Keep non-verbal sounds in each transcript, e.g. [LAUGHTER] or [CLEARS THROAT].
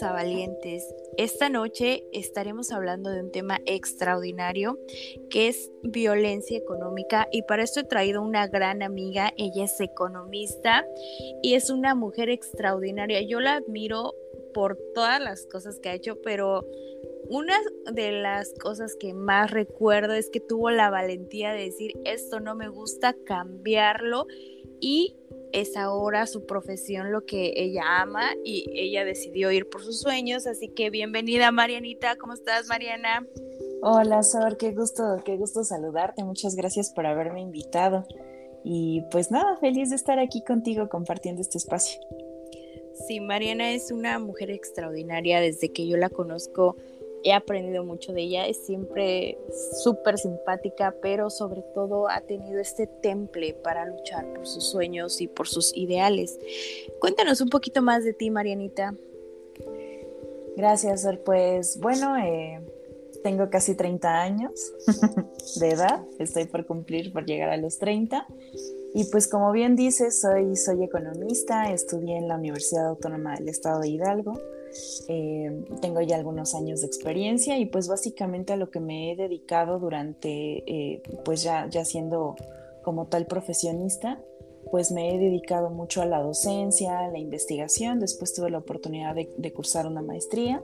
A Valientes. Esta noche estaremos hablando de un tema extraordinario que es violencia económica y para esto he traído una gran amiga, ella es economista y es una mujer extraordinaria. Yo la admiro por todas las cosas que ha hecho, pero una de las cosas que más recuerdo es que tuvo la valentía de decir esto no me gusta, cambiarlo y es ahora su profesión lo que ella ama y ella decidió ir por sus sueños. Así que bienvenida Marianita, ¿cómo estás Mariana? Hola Sor, qué gusto, qué gusto saludarte. Muchas gracias por haberme invitado. Y pues nada, feliz de estar aquí contigo compartiendo este espacio. Sí, Mariana es una mujer extraordinaria desde que yo la conozco he aprendido mucho de ella, es siempre súper simpática, pero sobre todo ha tenido este temple para luchar por sus sueños y por sus ideales. Cuéntanos un poquito más de ti, Marianita. Gracias, pues bueno, eh, tengo casi 30 años [LAUGHS] de edad, estoy por cumplir, por llegar a los 30. Y pues como bien dices, soy, soy economista, estudié en la Universidad Autónoma del Estado de Hidalgo. Eh, tengo ya algunos años de experiencia y pues básicamente a lo que me he dedicado durante, eh, pues ya, ya siendo como tal profesionista, pues me he dedicado mucho a la docencia, a la investigación, después tuve la oportunidad de, cursar una maestría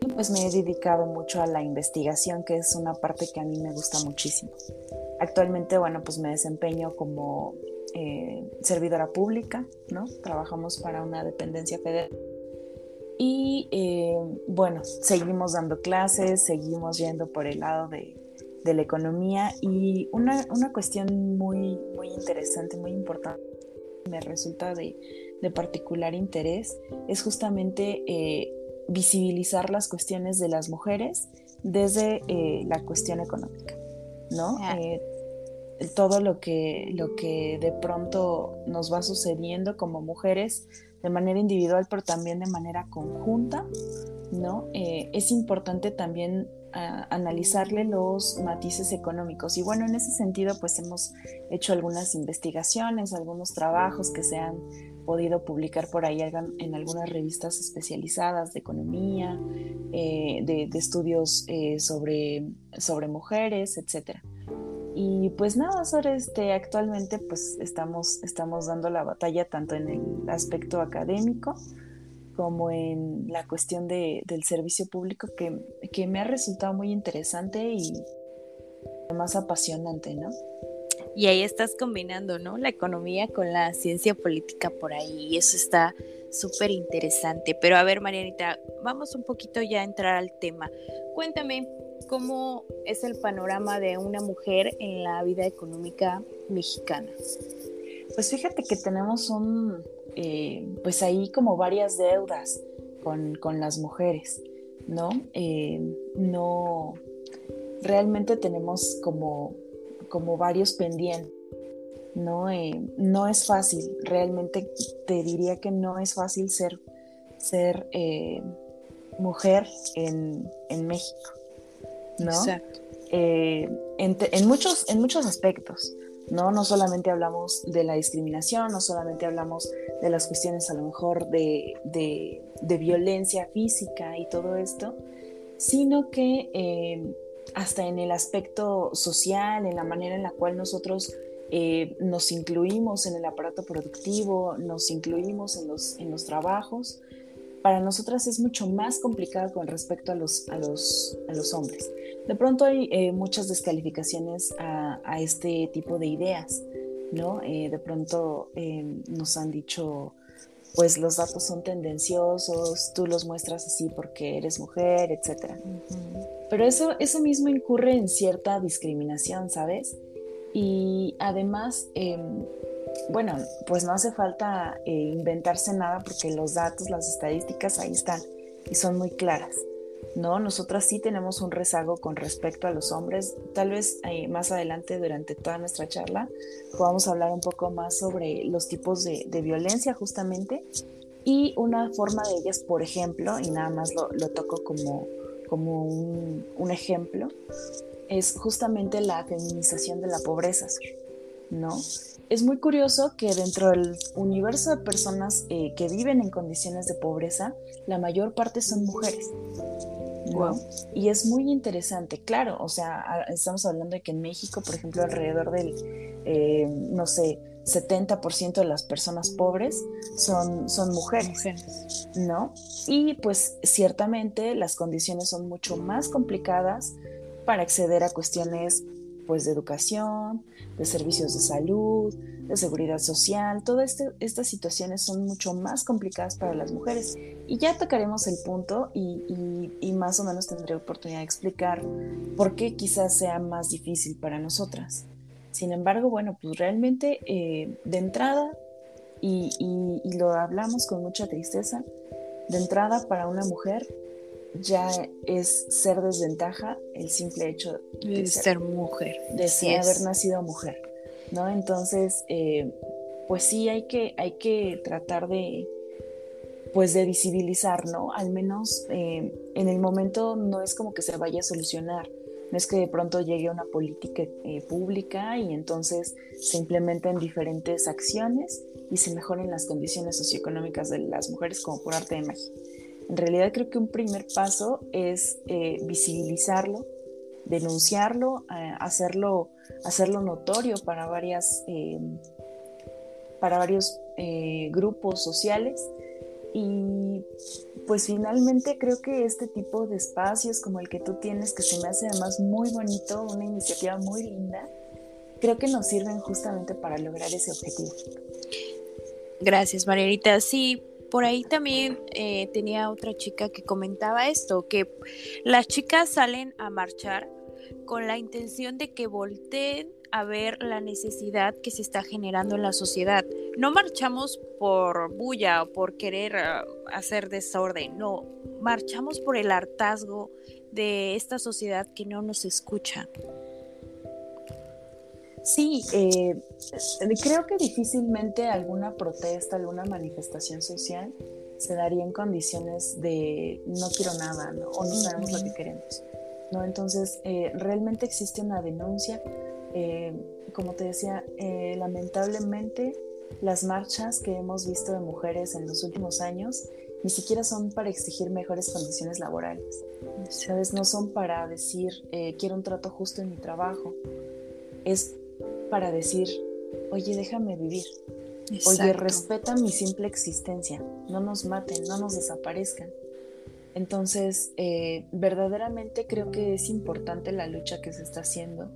y pues me he dedicado mucho a la investigación, que es una parte que a mí me gusta muchísimo. Actualmente, bueno, pues me desempeño como eh, servidora pública, ¿no? Trabajamos para una dependencia federal y eh, bueno, seguimos dando clases, seguimos yendo por el lado de, la economía y una, cuestión muy, muy interesante, muy importante, me resulta de, particular interés, es justamente eh, visibilizar las cuestiones de las mujeres desde eh, la cuestión económica, ¿no? todo lo que, lo que de pronto nos va sucediendo como mujeres de manera individual, pero también de manera conjunta, ¿no? Eh, es importante también ah, analizarle los matices económicos. Y bueno, en ese sentido, pues hemos hecho algunas investigaciones, algunos trabajos que se han podido publicar por ahí en algunas revistas especializadas de economía, eh, de, estudios eh, sobre, sobre mujeres, etcétera. Y pues nada, sobre este, actualmente pues estamos, estamos dando la batalla tanto en el aspecto académico como en la cuestión de, del servicio público que, que, me ha resultado muy interesante y más apasionante, ¿no? Y ahí estás combinando, ¿no? La economía con la ciencia política por ahí, y eso está súper interesante. Pero a ver, Marianita, vamos un poquito ya a entrar al tema. Cuéntame, ¿Cómo es el panorama de una mujer en la vida económica mexicana? Pues fíjate que tenemos un, eh, pues ahí como varias deudas con, las mujeres, ¿no? Eh, no, realmente tenemos como, como varios pendientes, ¿no? Eh, no es fácil, realmente te diría que no es fácil ser, ser mujer en, en México. ¿No? Eh, en, muchos, en muchos aspectos, ¿no? No solamente hablamos de la discriminación, no solamente hablamos de las cuestiones a lo mejor de, de, violencia física y todo esto, sino que eh, hasta en el aspecto social, en la manera en la cual nosotros eh, nos incluimos en el aparato productivo, nos incluimos en los, en los trabajos, para nosotras es mucho más complicado con respecto a los, a los, a los hombres. De pronto hay eh, muchas descalificaciones a, este tipo de ideas, ¿no? Eh, de pronto eh, nos han dicho pues los datos son tendenciosos, tú los muestras así porque eres mujer, etc. Pero eso, eso mismo incurre en cierta discriminación, ¿sabes? Y además, em, bueno, pues no hace falta eh, inventarse nada porque los datos, las estadísticas ahí están y son muy claras. ¿no? Nosotras sí tenemos un rezago con respecto a los hombres. Tal vez eh, más adelante, durante toda nuestra charla, podamos hablar un poco más sobre los tipos de, violencia justamente y una forma de ellas, por ejemplo, y nada más lo, toco como, como un, ejemplo, es justamente la feminización de la pobreza, ¿no? Es muy curioso que dentro del universo de personas eh, que viven en condiciones de pobreza, la mayor parte son mujeres. Y es muy interesante, claro, o sea, estamos hablando de que en México, por ejemplo, alrededor del, eh, no sé, 70% de las personas pobres son, son mujeres, ¿no? Y pues ciertamente las condiciones son mucho más complicadas para acceder a cuestiones pues de educación, de servicios de salud, de seguridad social. Todas este, estas situaciones son mucho más complicadas para las mujeres. Y ya tocaremos el punto y, y, más o menos tendré oportunidad de explicar por qué quizás sea más difícil para nosotras. Sin embargo, bueno, pues realmente eh, de entrada, y, y lo hablamos con mucha tristeza, de entrada para una mujer ya es ser desventaja el simple hecho de, ser, mujer, de haber nacido mujer. ¿no? Entonces, eh, pues sí hay que, hay que tratar de, pues de visibilizar, ¿no? Al menos eh, en el momento no es como que se vaya a solucionar, no es que de pronto llegue una política eh, pública y entonces se implementen diferentes acciones y se mejoren las condiciones socioeconómicas de las mujeres como por arte de magia. En realidad creo que un primer paso es visibilizarlo, denunciarlo, hacerlo hacerlo notorio para varias eh, para varios eh, grupos sociales. Y pues finalmente creo que este tipo de espacios como el que tú tienes que se me hace además muy bonito una iniciativa muy linda creo que nos sirven justamente para lograr ese objetivo. Gracias Marielita. Sí por ahí también eh, tenía otra chica que comentaba esto, que las chicas salen a marchar con la intención de que volteen a ver la necesidad que se está generando en la sociedad. No marchamos por bulla o por querer ah, hacer desorden, no, marchamos por el hartazgo de esta sociedad que no nos escucha. Sí, eh, creo que difícilmente alguna protesta, alguna manifestación social se daría en condiciones de no quiero nada o no sabemos lo que queremos. ¿no? Entonces, eh, realmente existe una denuncia. Eh, como te decía, eh, lamentablemente las marchas que hemos visto de mujeres en los últimos años ni siquiera son para exigir mejores condiciones laborales. ¿Sabes? No son para decir, quiero un trato justo en mi trabajo. Es para decir, oye, déjame vivir. Oye, respeta mi simple existencia. No nos maten, no nos desaparezcan. Entonces, eh, verdaderamente creo que es importante la lucha que se está haciendo.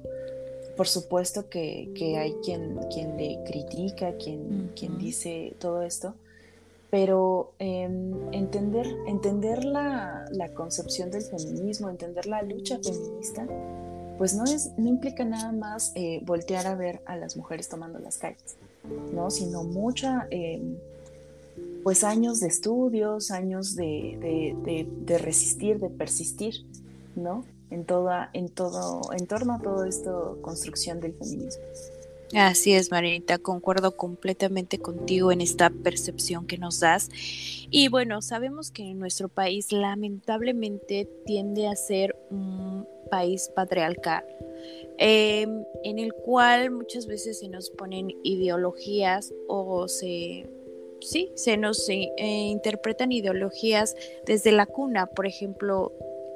Por supuesto que, hay quien, quien le critica, quien, quien dice todo esto, pero em, entender, entender la, concepción del feminismo, entender la lucha feminista, pues no, es, no implica nada más eh, voltear a ver a las mujeres tomando las calles, ¿no? sino mucha em, pues años de estudios, años de, resistir, de persistir, ¿no? En toda, en todo, en torno a todo esto, construcción del feminismo. Así es, Marinita, concuerdo completamente contigo en esta percepción que nos das. Y bueno, sabemos que nuestro país lamentablemente tiende a ser un país patriarcal, em, en el cual muchas veces se nos ponen ideologías o se sí, se nos eh, interpretan ideologías desde la cuna, por ejemplo,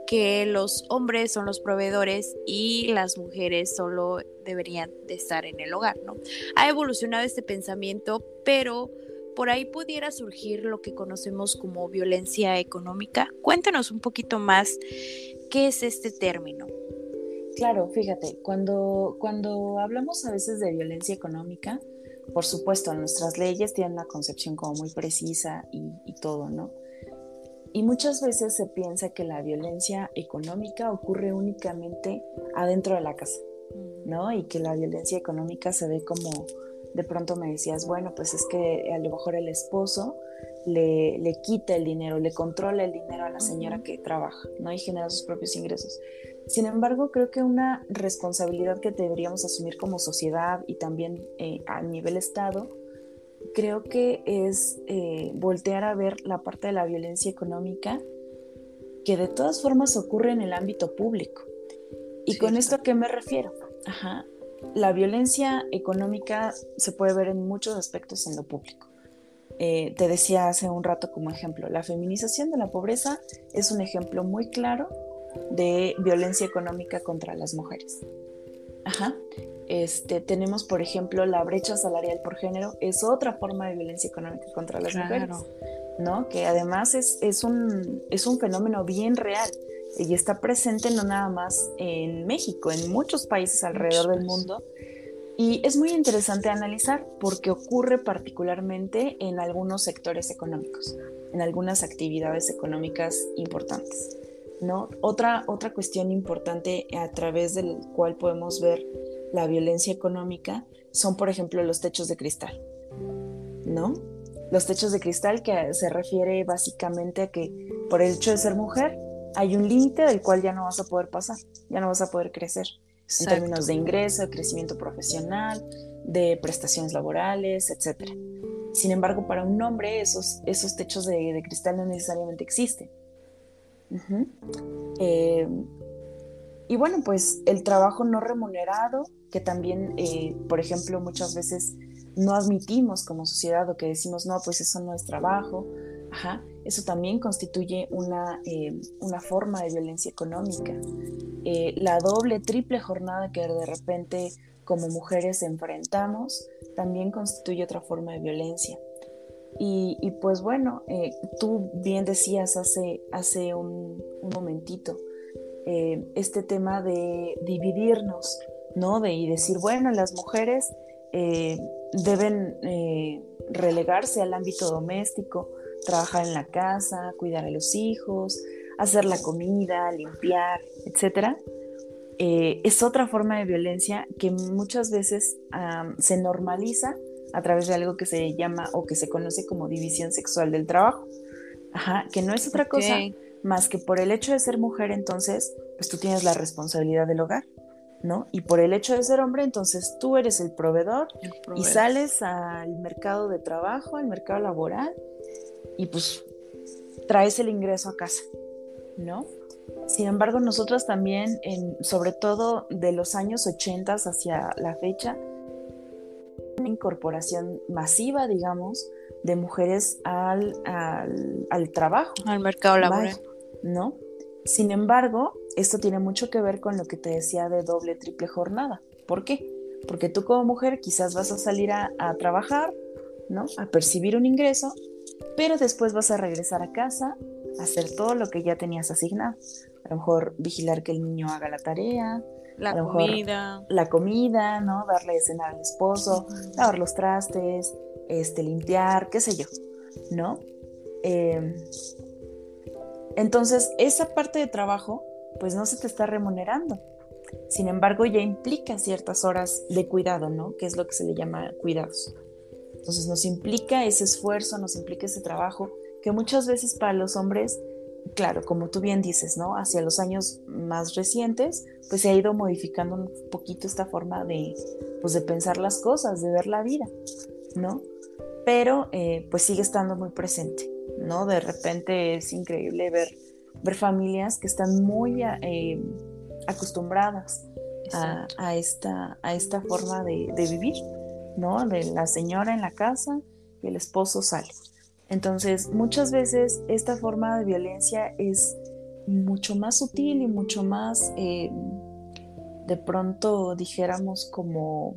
que los hombres son los proveedores y las mujeres solo deberían de estar en el hogar, ¿no? Ha evolucionado este pensamiento, pero por ahí pudiera surgir lo que conocemos como violencia económica. Cuéntanos un poquito más qué es este término. Claro, fíjate, cuando, cuando hablamos a veces de violencia económica, por supuesto, nuestras leyes tienen una concepción como muy precisa y, y todo, ¿no? Y muchas veces se piensa que la violencia económica ocurre únicamente adentro de la casa, ¿no? Y que la violencia económica se ve como, de pronto me decías, bueno, pues es que a lo mejor el esposo le, le quita el dinero, le controla el dinero a la señora que trabaja, ¿no? Y genera sus propios ingresos. Sin embargo, creo que una responsabilidad que deberíamos asumir como sociedad y también eh, a nivel Estado creo que es eh, voltear a ver la parte de la violencia económica que de todas formas ocurre en el ámbito público. ¿Y con esto a qué me refiero? Ajá. La violencia económica se puede ver en muchos aspectos en lo público. Eh, te decía hace un rato como ejemplo, la feminización de la pobreza es un ejemplo muy claro de violencia económica contra las mujeres. Ajá. Este, tenemos, por ejemplo, la brecha salarial por género, es otra forma de violencia económica contra las mujeres, ¿no? Que además es, es, un, es un fenómeno bien real y está presente no nada más en México, en muchos países alrededor del mundo. Y es muy interesante analizar porque ocurre particularmente en algunos sectores económicos, en algunas actividades económicas importantes. ¿no? Otra, otra cuestión importante a través del cual podemos ver la violencia económica son, por ejemplo, los techos de cristal, ¿no? Los techos de cristal que se refiere básicamente a que por el hecho de ser mujer hay un límite del cual ya no vas a poder pasar, ya no vas a poder crecer en términos de ingreso, de crecimiento profesional, de prestaciones laborales, etc. Sin embargo, para un hombre esos, esos techos de, cristal no necesariamente existen. Eh, y bueno, pues el trabajo no remunerado que también, eh, por ejemplo, muchas veces no admitimos como sociedad o que decimos, no, pues eso no es trabajo. Eso también constituye una, eh, una forma de violencia económica. Eh, la doble, triple jornada que de repente como mujeres enfrentamos también constituye otra forma de violencia. Y, pues bueno, tú bien decías hace, hace un, un momentito, este tema de dividirnos ¿no? De, y decir, bueno, las mujeres eh, deben eh, relegarse al ámbito doméstico, trabajar en la casa, cuidar a los hijos, hacer la comida, limpiar, etc. Eh, es otra forma de violencia que muchas veces se normaliza a través de algo que se llama o que se conoce como división sexual del trabajo. Ajá, que no es otra cosa más que por el hecho de ser mujer, entonces, pues tú tienes la responsabilidad del hogar. ¿no? Y por el hecho de ser hombre, entonces tú eres el proveedor, y sales al mercado de trabajo, al mercado laboral, y pues traes el ingreso a casa, ¿no? Sin embargo, nosotros también, en, sobre todo de los años 80 hacia la fecha, una incorporación masiva, digamos, de mujeres al, al, trabajo. Al mercado laboral. ¿No? Sin embargo, esto tiene mucho que ver con lo que te decía de doble, triple jornada. ¿Por qué? Porque tú como mujer quizás vas a salir a, trabajar, ¿no? A percibir un ingreso, pero después vas a regresar a casa a hacer todo lo que ya tenías asignado. A lo mejor vigilar que el niño haga la tarea, la comida, la comida, ¿no? Darle de cenar al esposo, lavar los trastes, este, limpiar, qué sé yo, ¿no? Eh, entonces, esa parte de trabajo pues no se te está remunerando. Sin embargo, ya implica ciertas horas de cuidado, ¿no? Que es lo que se le llama cuidados. Entonces nos implica ese esfuerzo, nos implica ese trabajo, que muchas veces para los hombres, claro, como tú bien dices, ¿no? Hacia los años más recientes, pues se ha ido modificando un poquito esta forma de, pues de pensar las cosas, de ver la vida, ¿no? Pero eh, pues sigue estando muy presente, ¿no? De repente es increíble ver ver familias que están muy eh, acostumbradas a, esta, a esta forma de, vivir, ¿no? De la señora en la casa y el esposo sale. Entonces, muchas veces esta forma de violencia es mucho más sutil y mucho más, eh, de pronto dijéramos, como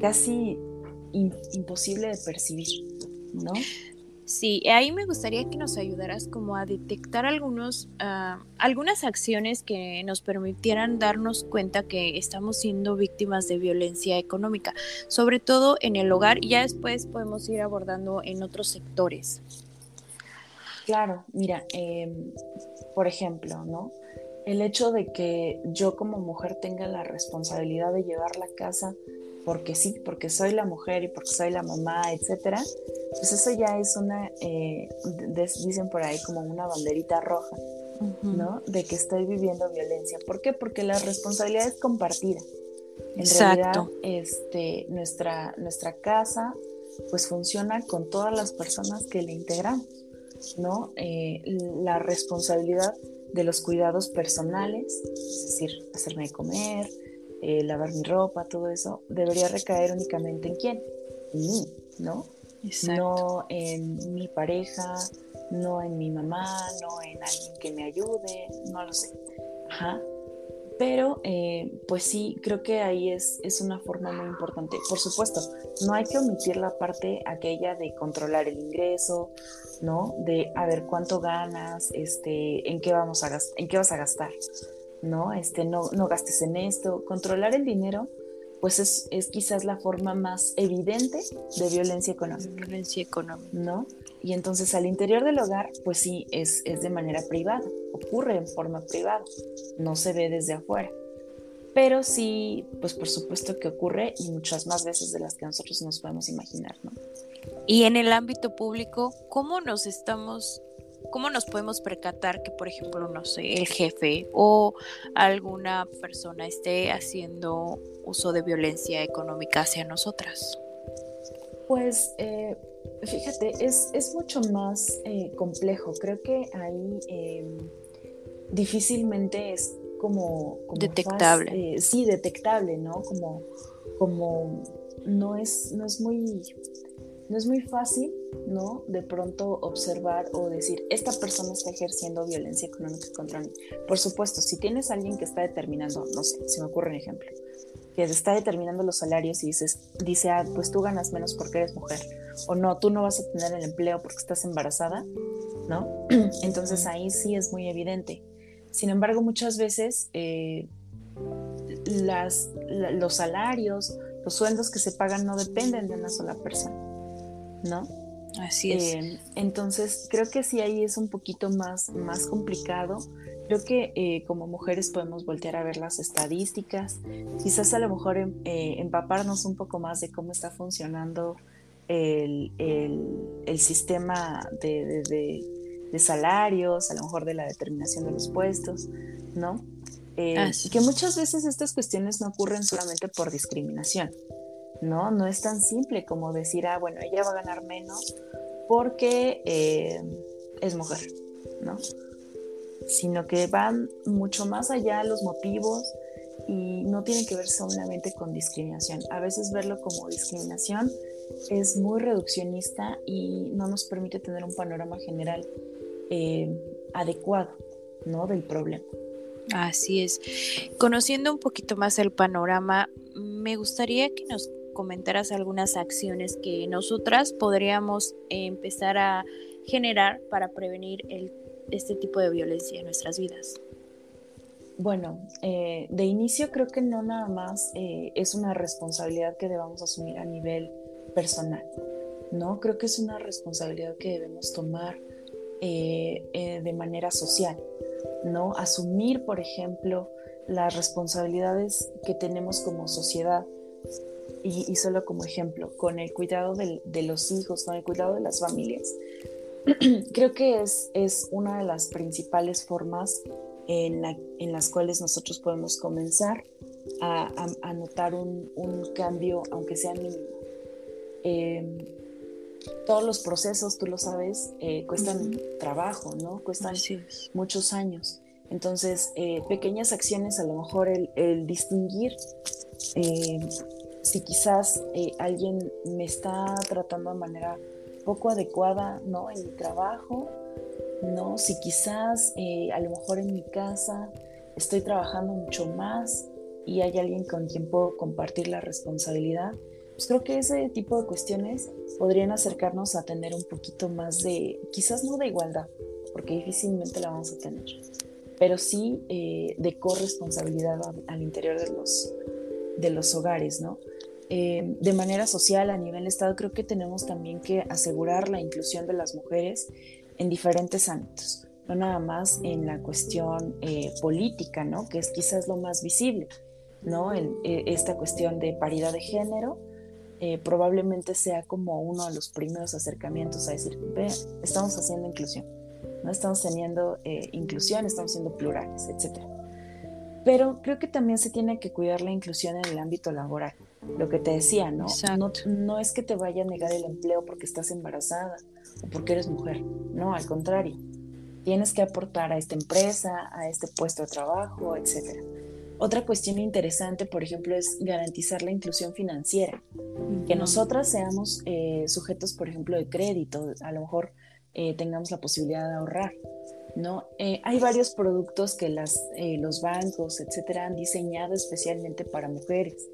casi imposible de percibir, ¿no? Sí, ahí me gustaría que nos ayudaras como a detectar algunos, ah, algunas acciones que nos permitieran darnos cuenta que estamos siendo víctimas de violencia económica, sobre todo en el hogar y ya después podemos ir abordando en otros sectores. Claro, mira, em, por ejemplo, ¿no? El hecho de que yo como mujer tenga la responsabilidad de llevar la casa porque sí, porque soy la mujer y porque soy la mamá, etcétera, pues eso ya es una, eh, dicen por ahí como una banderita roja, ¿no? De que estoy viviendo violencia. ¿Por qué? Porque la responsabilidad es compartida. En realidad, este, nuestra, nuestra casa pues funciona con todas las personas que le integramos, ¿no? Eh, la responsabilidad de los cuidados personales, es decir, hacerme de comer, eh, lavar mi ropa, todo eso, debería recaer únicamente en quién? En mí, ¿no? No en mi pareja, no en mi mamá, no en alguien que me ayude, no lo sé. Ajá. Pero, eh, pues sí, creo que ahí es, es una forma muy importante. Por supuesto, no hay que omitir la parte aquella de controlar el ingreso, ¿no? De a ver cuánto ganas, este, en qué vamos a en qué vas a gastar, ¿no? Este, no, no gastes en esto. Controlar el dinero, pues es, es quizás la forma más evidente de violencia económica. Violencia económica. ¿No? Y entonces al interior del hogar, pues sí, es, es de manera privada, ocurre en forma privada, no se ve desde afuera. Pero sí, pues por supuesto que ocurre y muchas más veces de las que nosotros nos podemos imaginar, ¿no? Y en el ámbito público, ¿cómo nos estamos ¿Cómo nos podemos percatar que, por ejemplo, no sé, el jefe o alguna persona esté haciendo uso de violencia económica hacia nosotras? Pues eh, fíjate, es, mucho más eh, complejo. Creo que ahí em, difícilmente es como... detectable. Eh, sí, detectable, ¿no? Como, como no, es, no es muy no es muy fácil, ¿no? De pronto observar o decir, esta persona está ejerciendo violencia económica contra mí. Por supuesto, si tienes alguien que está determinando, no sé, se me ocurre un ejemplo, que está determinando los salarios y dices, dice, ah, pues tú ganas menos porque eres mujer, o no, tú no vas a tener el empleo porque estás embarazada, ¿no? [CLEARS THROAT] Entonces ahí sí es muy evidente. Sin embargo, muchas veces eh, los salarios, los sueldos que se pagan no dependen de una sola persona ¿no? Así es. Eh, entonces, creo que sí ahí es un poquito más, más complicado. Creo que eh, como mujeres podemos voltear a ver las estadísticas, quizás a lo mejor em, eh, empaparnos un poco más de cómo está funcionando el, sistema de, de, salarios, a lo mejor de la determinación de los puestos, ¿no? que muchas veces estas cuestiones no ocurren solamente por discriminación, ¿no? No es tan simple como decir, ah, bueno, ella va a ganar menos porque eh, es mujer, ¿no? Sino que van mucho más allá los motivos y no tienen que ver solamente con discriminación. A veces verlo como discriminación es muy reduccionista y no nos permite tener un panorama general eh, adecuado, ¿no? Del problema. Así es. Conociendo un poquito más el panorama, me gustaría que nos comentaras algunas acciones que nosotras podríamos empezar a generar para prevenir el, este tipo de violencia en nuestras vidas. Bueno, eh, de inicio creo que no nada más eh, es una responsabilidad que debamos asumir a nivel personal, ¿no? Creo que es una responsabilidad que debemos tomar eh, de manera social, ¿no? Asumir, por ejemplo, las responsabilidades que tenemos como sociedad y, solo como ejemplo, con el cuidado de, los hijos, con el cuidado de las familias, [CLEARS THROAT] creo que es, es una de las principales formas en, en las cuales nosotros podemos comenzar a, a, notar un, un, cambio, aunque sea mínimo. Em, todos los procesos, tú lo sabes, eh, cuestan trabajo, ¿no? Cuestan muchos años. Entonces, eh, pequeñas acciones, a lo mejor el, el distinguir eh, si quizás eh, alguien me está tratando de manera poco adecuada, ¿no? En mi trabajo, ¿no? Si quizás eh, a lo mejor en mi casa estoy trabajando mucho más y hay alguien con quien puedo compartir la responsabilidad, pues creo que ese tipo de cuestiones podrían acercarnos a tener un poquito más de, quizás no de igualdad, porque difícilmente la vamos a tener, pero sí eh, de corresponsabilidad al interior de los, de los hogares, ¿no? Eh, de manera social a nivel Estado, creo que tenemos también que asegurar la inclusión de las mujeres en diferentes ámbitos, no nada más en la cuestión eh, política, ¿no? que es quizás lo más visible, ¿no? En, eh, esta cuestión de paridad de género probablemente sea como uno de los primeros acercamientos a decir, ve, estamos haciendo inclusión, ¿no? estamos teniendo inclusión, estamos siendo plurales, etc. Pero creo que también se tiene que cuidar la inclusión en el ámbito laboral lo que te decía, ¿no? ¿no? No es que te vaya a negar el empleo porque estás embarazada o porque eres mujer, no, al contrario. Tienes que aportar a esta empresa, a este puesto de trabajo, etc. Otra cuestión interesante, por ejemplo, es garantizar la inclusión financiera. Que nosotras seamos eh, sujetos, por ejemplo, de crédito, a lo mejor eh, tengamos la posibilidad de ahorrar. ¿no? Eh, hay varios productos que las, los bancos, etcétera, han diseñado especialmente para mujeres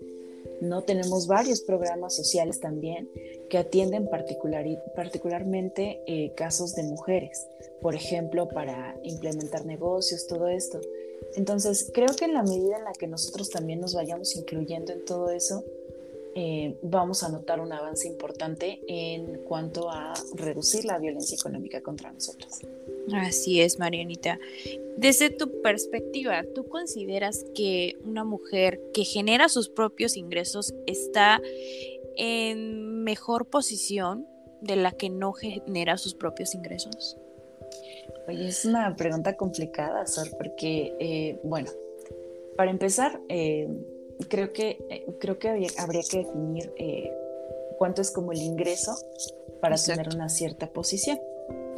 ¿no? Tenemos varios programas sociales también que atienden particularmente eh, casos de mujeres, por ejemplo, para implementar negocios, todo esto. Entonces, creo que en la medida en la que nosotros también nos vayamos incluyendo en todo eso, eh, vamos a notar un avance importante en cuanto a reducir la violencia económica contra nosotros. Así es, Marianita. Desde tu perspectiva, ¿tú consideras que una mujer que genera sus propios ingresos está en mejor posición de la que no genera sus propios ingresos? Oye, es una pregunta complicada, Sor, porque, eh, bueno, para empezar, eh, creo que, eh, creo que habría, que definir cuánto es como el ingreso para tener una cierta posición,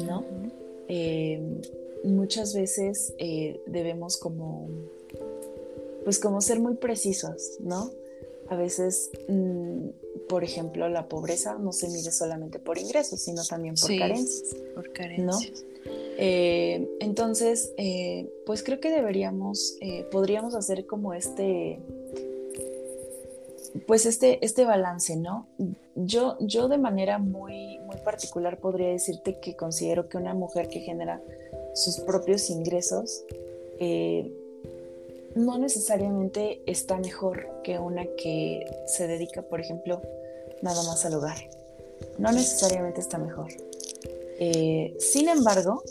¿no? Eh, muchas veces eh, debemos como, pues como ser muy precisos, ¿no? A veces, mm, por ejemplo, la pobreza no se mide solamente por ingresos, sino también por carencias. Por carencias. ¿no? Eh, entonces, pues creo que deberíamos, podríamos hacer como este, pues este, este balance, ¿no? Yo, yo de manera muy, muy particular podría decirte que considero que una mujer que genera sus propios ingresos eh, no necesariamente está mejor que una que se dedica, por ejemplo, nada más al hogar. No necesariamente está mejor. Eh, sin embargo,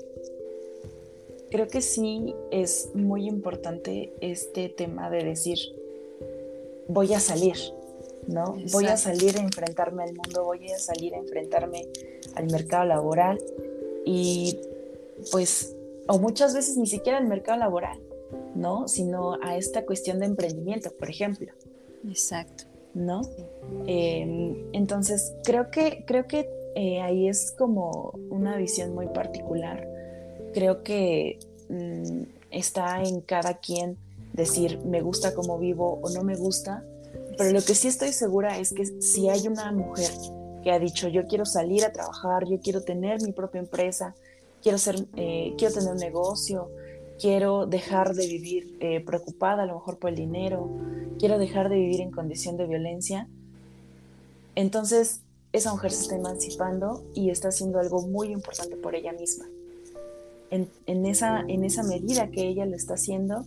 creo que sí es muy importante este tema de decir, voy a salir, ¿no? Voy a salir a enfrentarme al mundo, voy a salir a enfrentarme al mercado laboral y pues, o muchas veces ni siquiera al mercado laboral, ¿no? Sino a esta cuestión de emprendimiento, por ejemplo. Exacto. ¿No? Em, entonces, creo que, creo que eh, ahí es como una visión muy particular. Creo que mm, está en cada quien decir me gusta como vivo o no me gusta, pero lo que sí estoy segura es que si hay una mujer que ha dicho yo quiero salir a trabajar, yo quiero tener mi propia empresa, quiero, ser, eh, quiero tener un negocio, quiero dejar de vivir eh, preocupada a lo mejor por el dinero, quiero dejar de vivir en condición de violencia, entonces esa mujer se está emancipando y está haciendo algo muy importante por ella misma. En, esa, en esa medida que ella lo está haciendo,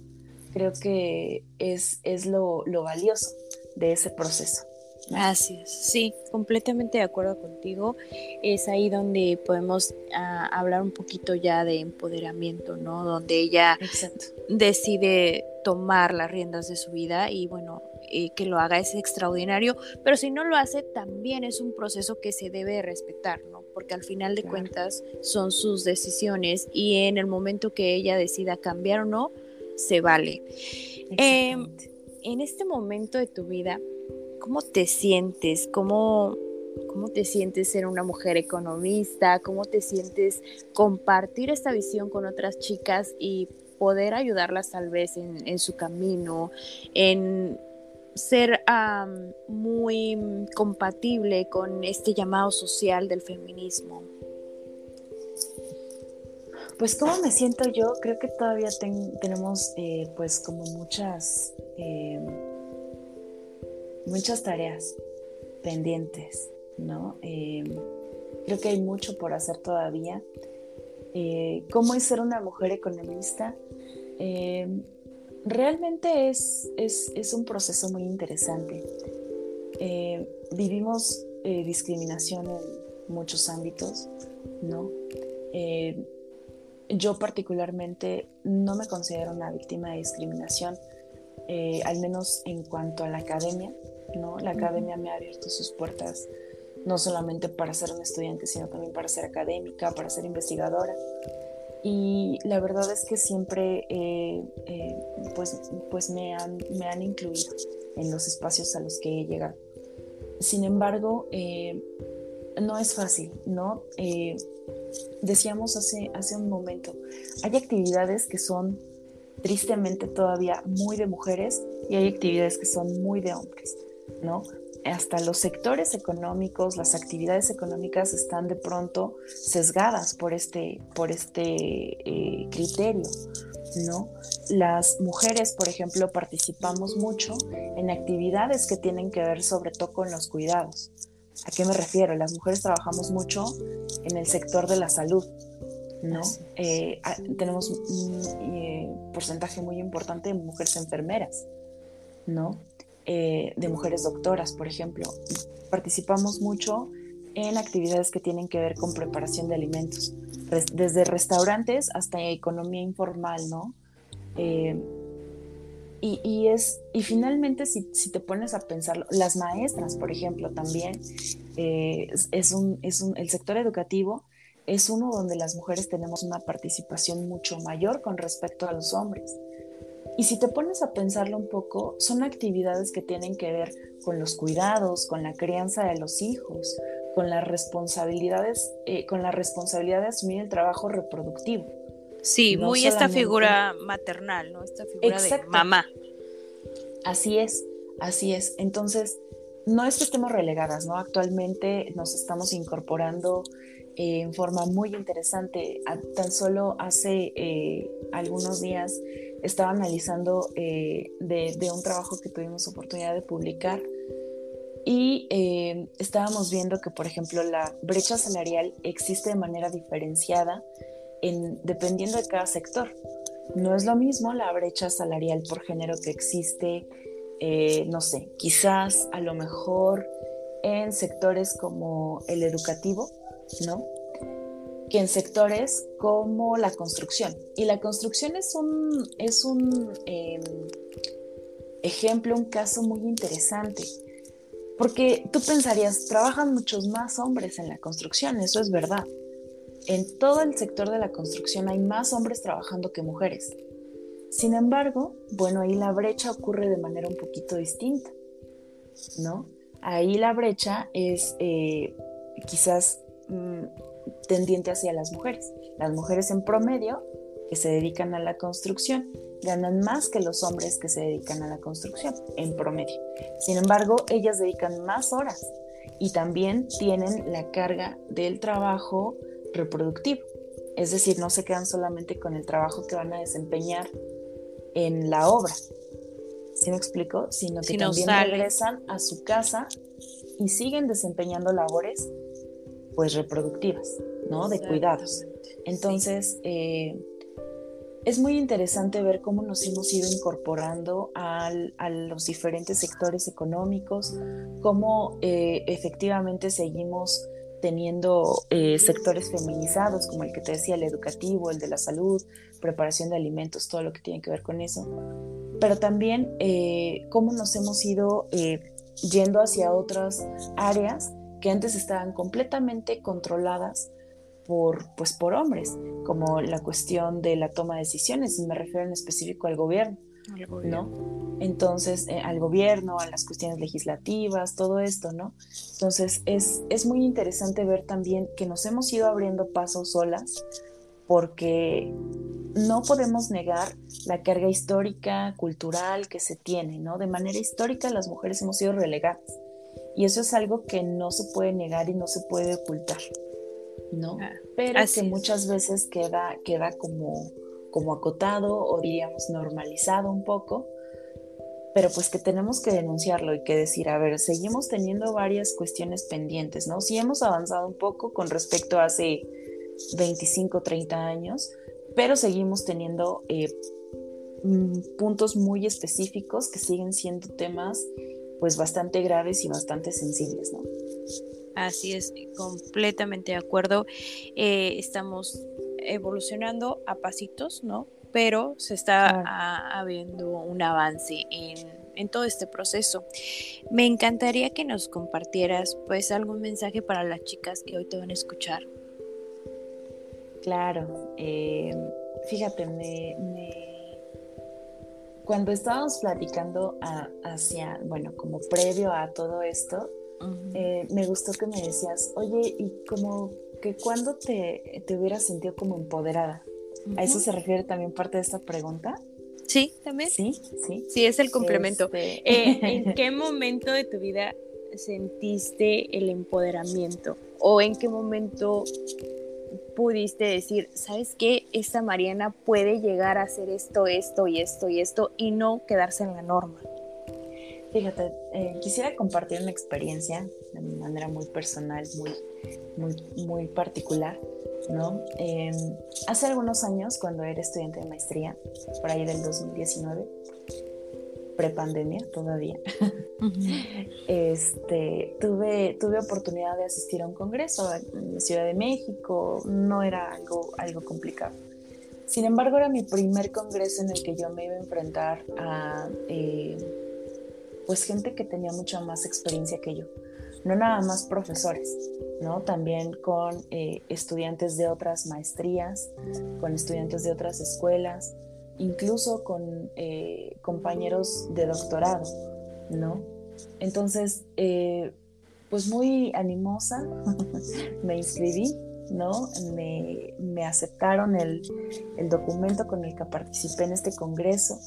creo que es, es lo, valioso de ese proceso. Es, sí, completamente de acuerdo contigo. Es ahí donde podemos ah, hablar un poquito ya de empoderamiento, ¿no? Donde ella decide tomar las riendas de su vida y bueno, eh, que lo haga es extraordinario, pero si no lo hace también es un proceso que se debe respetar, ¿no? Porque al final de cuentas son sus decisiones y en el momento que ella decida cambiar o no, se vale. Em, en este momento de tu vida, ¿cómo te sientes? ¿Cómo, ¿Cómo te sientes ser una mujer economista? ¿Cómo te sientes compartir esta visión con otras chicas y poder ayudarlas tal vez en, su camino, en ser muy compatible con este llamado social del feminismo? Pues cómo me siento yo, creo que todavía tenemos eh, pues como muchas, eh, muchas tareas, pendientes, ¿no? Eh, creo que hay mucho por hacer todavía. ¿Cómo es ser una mujer economista? Realmente es, es, un proceso muy interesante. vivimos discriminación en muchos ámbitos, ¿no? Yo particularmente no me considero una víctima de discriminación, al menos en cuanto a la academia. ¿no? La academia me ha abierto sus puertas no solamente para ser una estudiante, sino también para ser académica, para ser investigadora. Y la verdad es que siempre eh, eh, pues, pues me, han, me han incluido en los espacios a los que he llegado. Sin embargo, eh, no es fácil, ¿no? Decíamos hace, hace un momento, hay actividades que son tristemente todavía muy de mujeres y hay actividades que son muy de hombres. ¿no? Hasta los sectores económicos, las actividades económicas están de pronto sesgadas por este, por este eh, criterio, ¿no? Las mujeres, por ejemplo, participamos mucho en actividades que tienen que ver sobre todo con los cuidados. ¿A qué me refiero? Las mujeres trabajamos mucho en el sector de la salud, ¿no? Eh, tenemos un eh, porcentaje muy importante de mujeres enfermeras, ¿no? Eh, de mujeres doctoras, por ejemplo. Participamos mucho en actividades que tienen que ver con preparación de alimentos, desde restaurantes hasta economía informal, ¿no? Y, es, y finalmente, si, te pones a pensarlo, las maestras, por ejemplo, también, eh, es, un, es un, el sector educativo es uno donde las mujeres tenemos una participación mucho mayor con respecto a los hombres. Y si te pones a pensarlo un poco, son actividades que tienen que ver con los cuidados, con la crianza de los hijos, con las responsabilidades, eh, con la responsabilidad de asumir el trabajo reproductivo. Sí, muy esta figura maternal, ¿no? Esta figura de mamá. Así es, así es. Entonces, no es que estemos relegadas, ¿no? Actualmente nos estamos incorporando eh, en forma muy interesante. tan solo hace eh, algunos días estaba analizando eh, de, un trabajo que tuvimos oportunidad de publicar y estábamos viendo que, por ejemplo, la brecha salarial existe de manera diferenciada en, dependiendo de cada sector. No es lo mismo la brecha salarial por género que existe, eh, no sé, quizás a lo mejor en sectores como el educativo, ¿no? que en sectores como la construcción. Y la construcción es un, es un em, ejemplo, un caso muy interesante, porque tú pensarías, trabajan muchos más hombres en la construcción, eso es verdad. En todo el sector de la construcción hay más hombres trabajando que mujeres. Sin embargo, bueno, ahí la brecha ocurre de manera un poquito distinta, ¿no? Ahí la brecha es eh, quizás mm, tendiente hacia las mujeres. Las mujeres en promedio que se dedican a la construcción ganan más que los hombres que se dedican a la construcción, en promedio. Sin embargo, ellas dedican más horas y también tienen la carga del trabajo reproductivo. Es decir, no se quedan solamente con el trabajo que van a desempeñar en la obra, ¿sí me explico? Sino que también regresan a su casa y siguen desempeñando labores pues reproductivas, ¿no? De cuidados. Entonces, eh, es muy interesante ver cómo nos hemos ido incorporando a los diferentes sectores económicos, cómo eh, efectivamente seguimos teniendo eh, sectores feminizados, como el que te decía, el educativo, el de la salud, preparación de alimentos, todo lo que tiene que ver con eso, pero también cómo nos hemos ido yendo hacia otras áreas que antes estaban completamente controladas por, pues, por hombres, como la cuestión de la toma de decisiones, y me refiero en específico al gobierno, ¿no? Entonces, eh, al gobierno, a las cuestiones legislativas, todo esto, ¿no? Entonces, es, es muy interesante ver también que nos hemos ido abriendo pasos solas, porque no podemos negar la carga histórica, cultural que se tiene, ¿no? De manera histórica las mujeres hemos sido relegadas y eso es algo que no se puede negar y no se puede ocultar, ¿no? Ah, Pero que muchas veces queda, queda como, como acotado o diríamos normalizado un poco. pero pues que tenemos que denunciarlo y que decir, a ver, seguimos teniendo varias cuestiones pendientes, ¿no? Sí hemos avanzado un poco con respecto a hace 25, 30 años, pero seguimos teniendo eh, mm, puntos muy específicos que siguen siendo temas pues bastante graves y bastante sensibles, ¿no? Así es, completamente de acuerdo. Eh, estamos evolucionando a pasitos, ¿no? Pero se está habiendo un avance en, todo este proceso. Me encantaría que nos compartieras pues algún mensaje para las chicas que hoy te van a escuchar. Claro, eh, fíjate, me, cuando estábamos platicando hacia, bueno, como previo a todo esto, eh, me gustó que me decías, oye, y como que cuando te, te hubieras sentido como empoderada. ¿A eso se refiere también parte de esta pregunta? Sí, también. Sí, sí. Sí, es el complemento. Este eh, ¿En [LAUGHS] qué momento de tu vida sentiste el empoderamiento? ¿O en qué momento pudiste decir, sabes qué, esta Mariana puede llegar a hacer esto, esto y esto y esto y no quedarse en la norma? Fíjate, eh, quisiera compartir una experiencia de manera muy personal, muy, muy, muy particular, ¿no? Em, hace algunos años, cuando era estudiante de maestría, por ahí del 2019, prepandemia todavía, [LAUGHS] este, tuve, tuve oportunidad de asistir a un congreso en la Ciudad de México, no era algo, algo complicado. Sin embargo, era mi primer congreso en el que yo me iba a enfrentar a... Eh, pues gente que tenía mucha más experiencia que yo. No nada más profesores, ¿no? También con eh, estudiantes de otras maestrías, con estudiantes de otras escuelas, incluso con eh, compañeros de doctorado, ¿no? Entonces, eh, pues muy animosa, [LAUGHS] me inscribí, ¿no? Me, me aceptaron el, el, documento con el que participé en este congreso.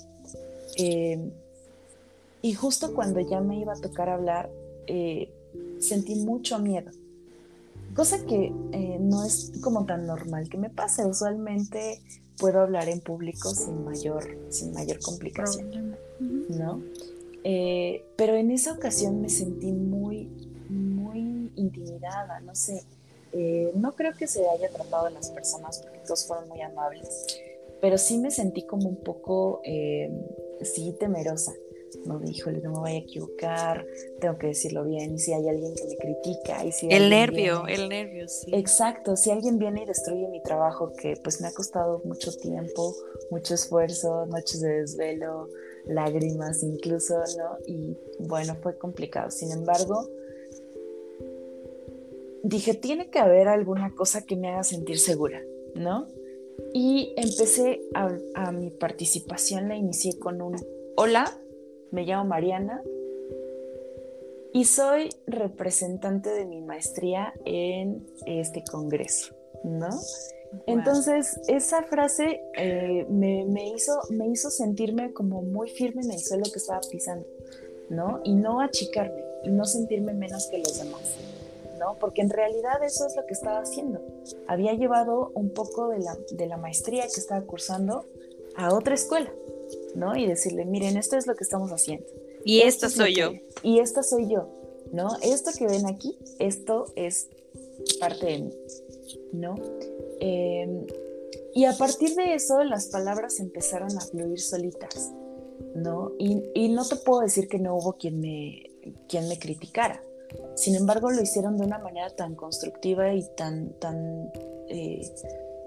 Y justo cuando ya me iba a tocar hablar, eh, sentí mucho miedo. Cosa que eh, no es como tan normal que me pase. Usualmente puedo hablar en público sin mayor, sin mayor complicación, ¿no? Eh, pero en esa ocasión me sentí muy, muy intimidada, no sé. no creo que se haya tratado a las personas porque todos fueron muy amables, pero sí me sentí como un poco, sí, temerosa no híjole, no me voy a equivocar, tengo que decirlo bien, y si hay alguien que me critica, y si el nervio, el nervio, sí. Exacto, si alguien viene y destruye mi trabajo, que pues me ha costado mucho tiempo, mucho esfuerzo, noches de desvelo, lágrimas incluso, ¿no? Y bueno, fue complicado. Sin embargo, dije, tiene que haber alguna cosa que me haga sentir segura, ¿no? Y empecé a, a mi participación, la inicié con un hola, me llamo Mariana y soy representante de mi maestría en este congreso, ¿no? Entonces, esa frase eh, me, hizo, me hizo sentirme como muy firme en el suelo que estaba pisando, ¿no? Y no achicarme, y no sentirme menos que los demás, ¿no? Porque en realidad eso es lo que estaba haciendo. Había llevado un poco de la, de la maestría que estaba cursando a otra escuela, ¿no? Y decirle, miren, esto es lo que estamos haciendo. Y esto, soy yo. y esta soy yo, ¿no? Esto que ven aquí, esto es parte de mí, ¿no? Em, y a partir de eso las palabras empezaron a fluir solitas, ¿no? Y, no te puedo decir que no hubo quien me, quien me criticara. Sin embargo, lo hicieron de una manera tan constructiva y tan, tan eh,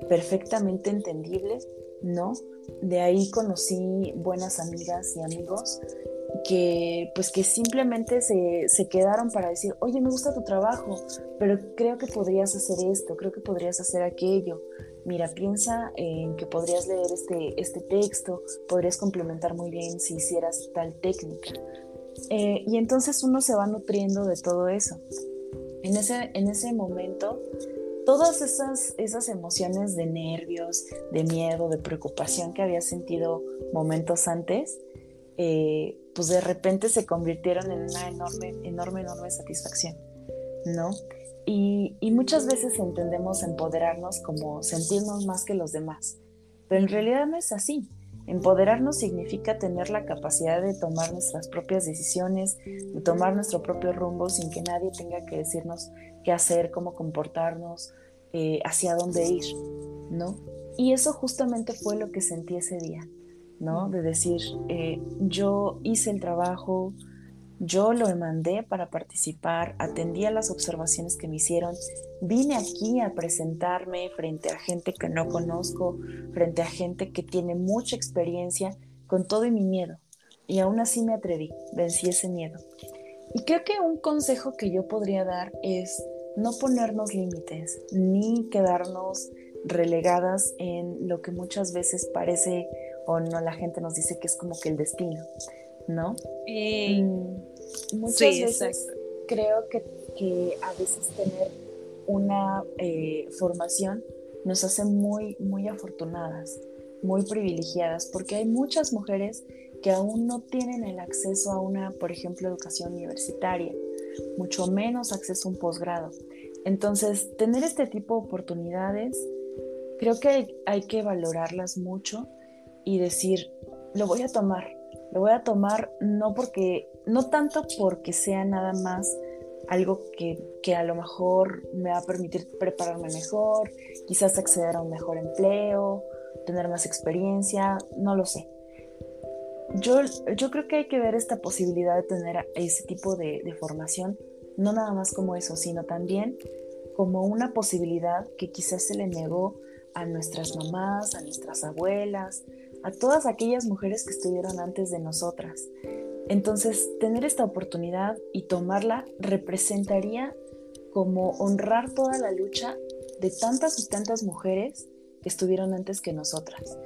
perfectamente entendible, ¿no? De ahí conocí buenas amigas y amigos que pues que simplemente se, se, quedaron para decir, oye, me gusta tu trabajo, pero creo que podrías hacer esto, creo que podrías hacer aquello. Mira, piensa en que podrías leer este, este texto, podrías complementar muy bien si hicieras tal técnica. Eh, y entonces uno se va nutriendo de todo eso. En ese, en ese momento todas esas, esas emociones de nervios, de miedo, de preocupación que había sentido momentos antes, eh, pues de repente se convirtieron en una enorme, enorme, enorme satisfacción, ¿no? Y, y muchas veces entendemos empoderarnos como sentirnos más que los demás, pero en realidad no es así. Empoderarnos significa tener la capacidad de tomar nuestras propias decisiones, de tomar nuestro propio rumbo sin que nadie tenga que decirnos qué hacer, cómo comportarnos, eh, hacia dónde ir, ¿no? Y eso justamente fue lo que sentí ese día, ¿no? De decir, eh, yo hice el trabajo, yo lo mandé para participar, atendí a las observaciones que me hicieron, vine aquí a presentarme frente a gente que no conozco, frente a gente que tiene mucha experiencia, con todo y mi miedo. Y aún así me atreví, vencí ese miedo. Y creo que un consejo que yo podría dar es no ponernos límites, ni quedarnos relegadas en lo que muchas veces parece o no la gente nos dice que es como que el destino. ¿no? Mm, muchas veces creo que, a veces tener una eh, formación nos hace muy, muy afortunadas, muy privilegiadas, porque hay muchas mujeres que aún no tienen el acceso a una, por ejemplo, educación universitaria, mucho menos acceso a un posgrado. Entonces, tener este tipo de oportunidades, creo que hay que valorarlas mucho y decir, lo voy a tomar, lo voy a tomar no porque, no tanto porque sea nada más algo que, que, a lo mejor me va a permitir prepararme mejor, quizás acceder a un mejor empleo, tener más experiencia, no lo sé. Yo, yo creo que hay que ver esta posibilidad de tener ese tipo de, de formación, no nada más como eso, sino también como una posibilidad que quizás se le negó a nuestras mamás, a nuestras abuelas, a todas aquellas mujeres que estuvieron antes de nosotras. Entonces, tener esta oportunidad y tomarla representaría como honrar toda la lucha de tantas y tantas mujeres que estuvieron antes que nosotras,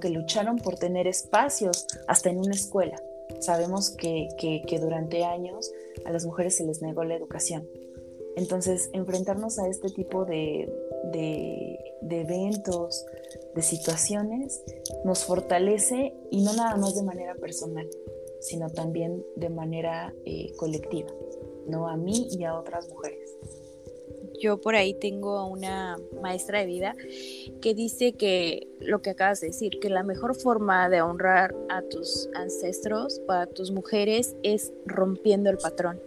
que lucharon por tener espacios hasta en una escuela. Sabemos que, que durante años a las mujeres se les negó la educación. Entonces, enfrentarnos a este tipo de, de, eventos, de situaciones, nos fortalece y no nada más de manera personal, sino también de manera eh, colectiva, ¿no? A mí y a otras mujeres. Yo por ahí tengo una maestra de vida que dice que lo que acabas de decir, que la mejor forma de honrar a tus ancestros o a tus mujeres es rompiendo el patrón.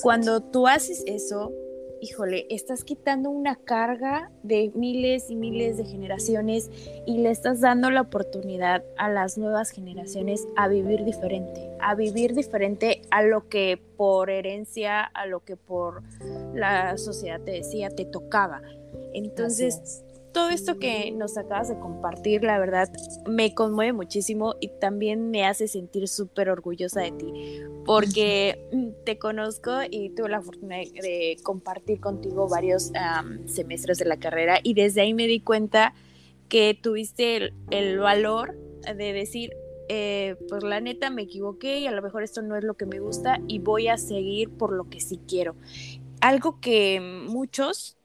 Cuando tú haces eso, híjole, estás quitando una carga de miles y miles de generaciones y le estás dando la oportunidad a las nuevas generaciones a vivir diferente, a vivir diferente a lo que por herencia, a lo que por la sociedad te decía, te tocaba. Entonces, todo esto que nos acabas de compartir, la verdad, me conmueve muchísimo y también me hace sentir súper orgullosa de ti, porque [LAUGHS] te conozco y tuve la fortuna de, compartir contigo varios semestres de la carrera y desde ahí me di cuenta que tuviste el, valor de decir, eh, pues la neta me equivoqué y a lo mejor esto no es lo que me gusta y voy a seguir por lo que sí quiero. Algo que muchos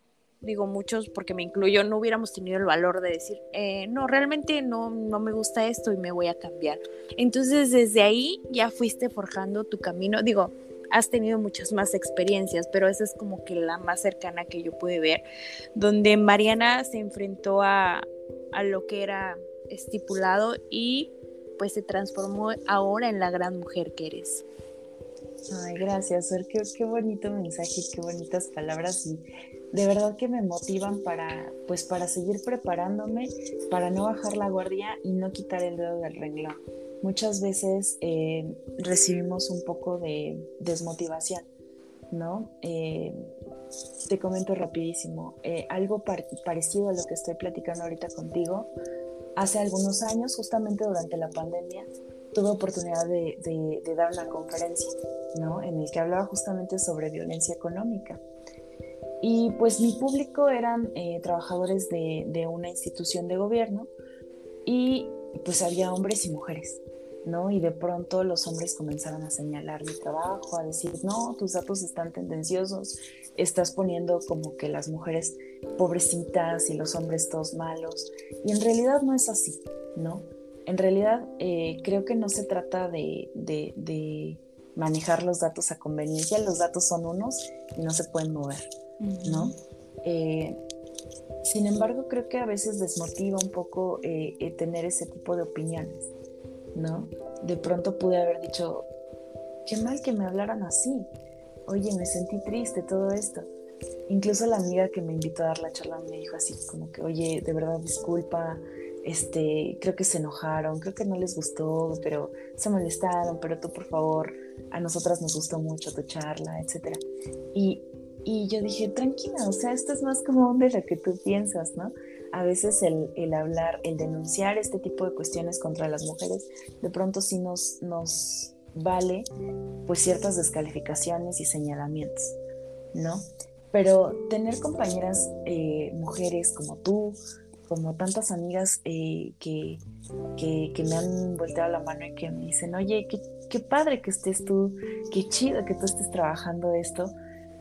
digo muchos porque me incluyo, no hubiéramos tenido el valor de decir, eh, no, realmente no, no me gusta esto y me voy a cambiar. Entonces desde ahí ya fuiste forjando tu camino, digo, has tenido muchas más experiencias, pero esa es como que la más cercana que yo pude ver, donde Mariana se enfrentó a, a lo que era estipulado y pues se transformó ahora en la gran mujer que eres. Ay, gracias, Fer, qué, qué bonito mensaje, qué bonitas palabras y de verdad que me motivan para, pues para seguir preparándome, para no bajar la guardia y no quitar el dedo del renglón. Muchas veces eh, recibimos un poco de desmotivación, ¿no? Eh, te comento rapidísimo, eh, algo parecido a lo que estoy platicando ahorita contigo. Hace algunos años, justamente durante la pandemia, tuve oportunidad de, de dar una conferencia, ¿no? En el que hablaba justamente sobre violencia económica. Y pues mi público eran eh, trabajadores de, una institución de gobierno y pues había hombres y mujeres, ¿no? Y de pronto los hombres comenzaron a señalar mi trabajo, a decir, no, tus datos están tendenciosos, estás poniendo como que las mujeres pobrecitas y los hombres todos malos. Y en realidad no es así, ¿no? En realidad eh, creo que no se trata de, de, de manejar los datos a conveniencia, los datos son unos y no se pueden mover. ¿No? Eh, sin embargo, creo que a veces desmotiva un poco eh, eh, tener ese tipo de opiniones, ¿no? De pronto pude haber dicho, qué mal que me hablaran así. Oye, me sentí triste todo esto. Incluso la amiga que me invitó a dar la charla me dijo así como que, oye, de verdad disculpa, este, creo que se enojaron, creo que no les gustó, pero se molestaron, pero tú por favor, a nosotras nos gustó mucho tu charla, etc. Y, y yo dije, tranquila, o sea, esto es más común de lo que tú piensas, ¿no? A veces el, el, hablar, el denunciar este tipo de cuestiones contra las mujeres, de pronto sí nos, nos vale pues ciertas descalificaciones y señalamientos, ¿no? Pero tener compañeras eh, mujeres como tú, como tantas amigas eh, que, que, me han volteado la mano y que me dicen, oye, qué, qué, padre que estés tú, qué chido que tú estés trabajando esto,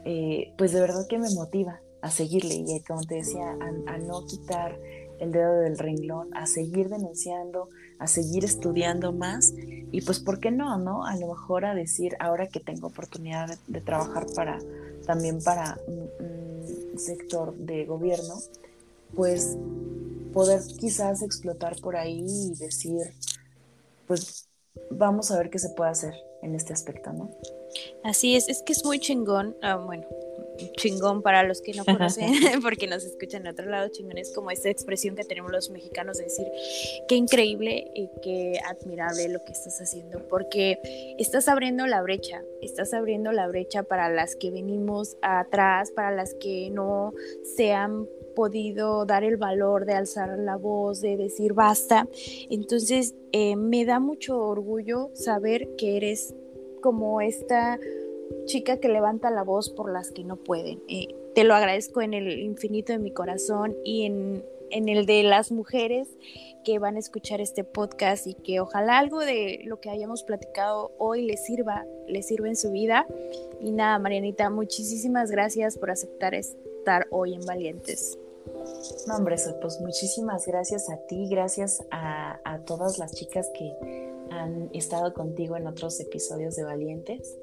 eh, pues de verdad que me motiva a seguirle y como te decía, a, no quitar el dedo del renglón, a seguir denunciando, a seguir estudiando más y pues, ¿por qué no? no? A lo mejor a decir, ahora que tengo oportunidad de, trabajar para también para un sector de gobierno, pues poder quizás explotar por ahí y decir, pues vamos a ver qué se puede hacer en este aspecto, ¿no? Así es, es que es muy chingón, ah, bueno, chingón para los que no conocen, [LAUGHS] porque nos escuchan en otro lado, chingón es como esta expresión que tenemos los mexicanos de decir, qué increíble y qué admirable lo que estás haciendo, porque estás abriendo la brecha, estás abriendo la brecha para las que venimos atrás, para las que no se han podido dar el valor de alzar la voz, de decir basta. Entonces, eh, me da mucho orgullo saber que eres como esta chica que levanta la voz por las que no pueden. Eh, te lo agradezco en el infinito de mi corazón y en, en el de las mujeres que van a escuchar este podcast y que ojalá algo de lo que hayamos platicado hoy les sirva, les sirva en su vida. Y nada, Marianita, muchísimas gracias por aceptar estar hoy en Valientes. No, hombre, pues muchísimas gracias a ti, gracias a, todas las chicas que han estado contigo en otros episodios de Valientes.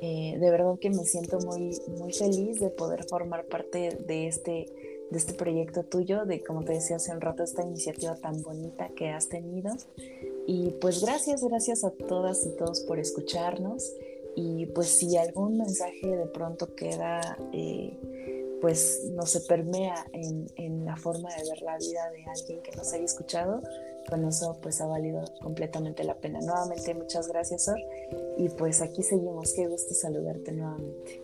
Eh, de verdad que me siento muy, muy feliz de poder formar parte de este, de este proyecto tuyo, de como te decía hace un rato, esta iniciativa tan bonita que has tenido. Y pues gracias, gracias a todas y todos por escucharnos. Y pues si algún mensaje de pronto queda... Eh, pues no se permea en, la forma de ver la vida de alguien que nos haya escuchado, con eso pues ha valido completamente la pena. Nuevamente muchas gracias, Sor, y pues aquí seguimos. Qué gusto saludarte nuevamente.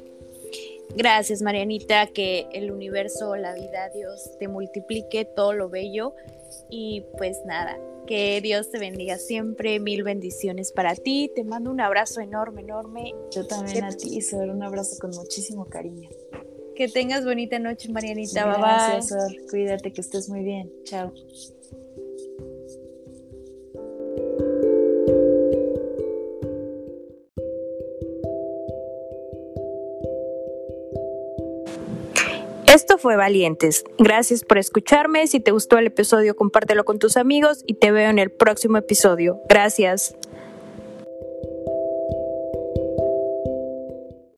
Gracias, Marianita, que el universo, la vida, Dios te multiplique todo lo bello y pues nada, que Dios te bendiga siempre, mil bendiciones para ti, te mando un abrazo enorme, enorme. Yo también a ti, Sor, un abrazo con muchísimo cariño. Que tengas bonita noche, Marianita. Gracias, Cuídate, que estés muy bien. Chao. Esto fue Valientes. Gracias por escucharme. Si te gustó el episodio, compártelo con tus amigos y te veo en el próximo episodio. Gracias.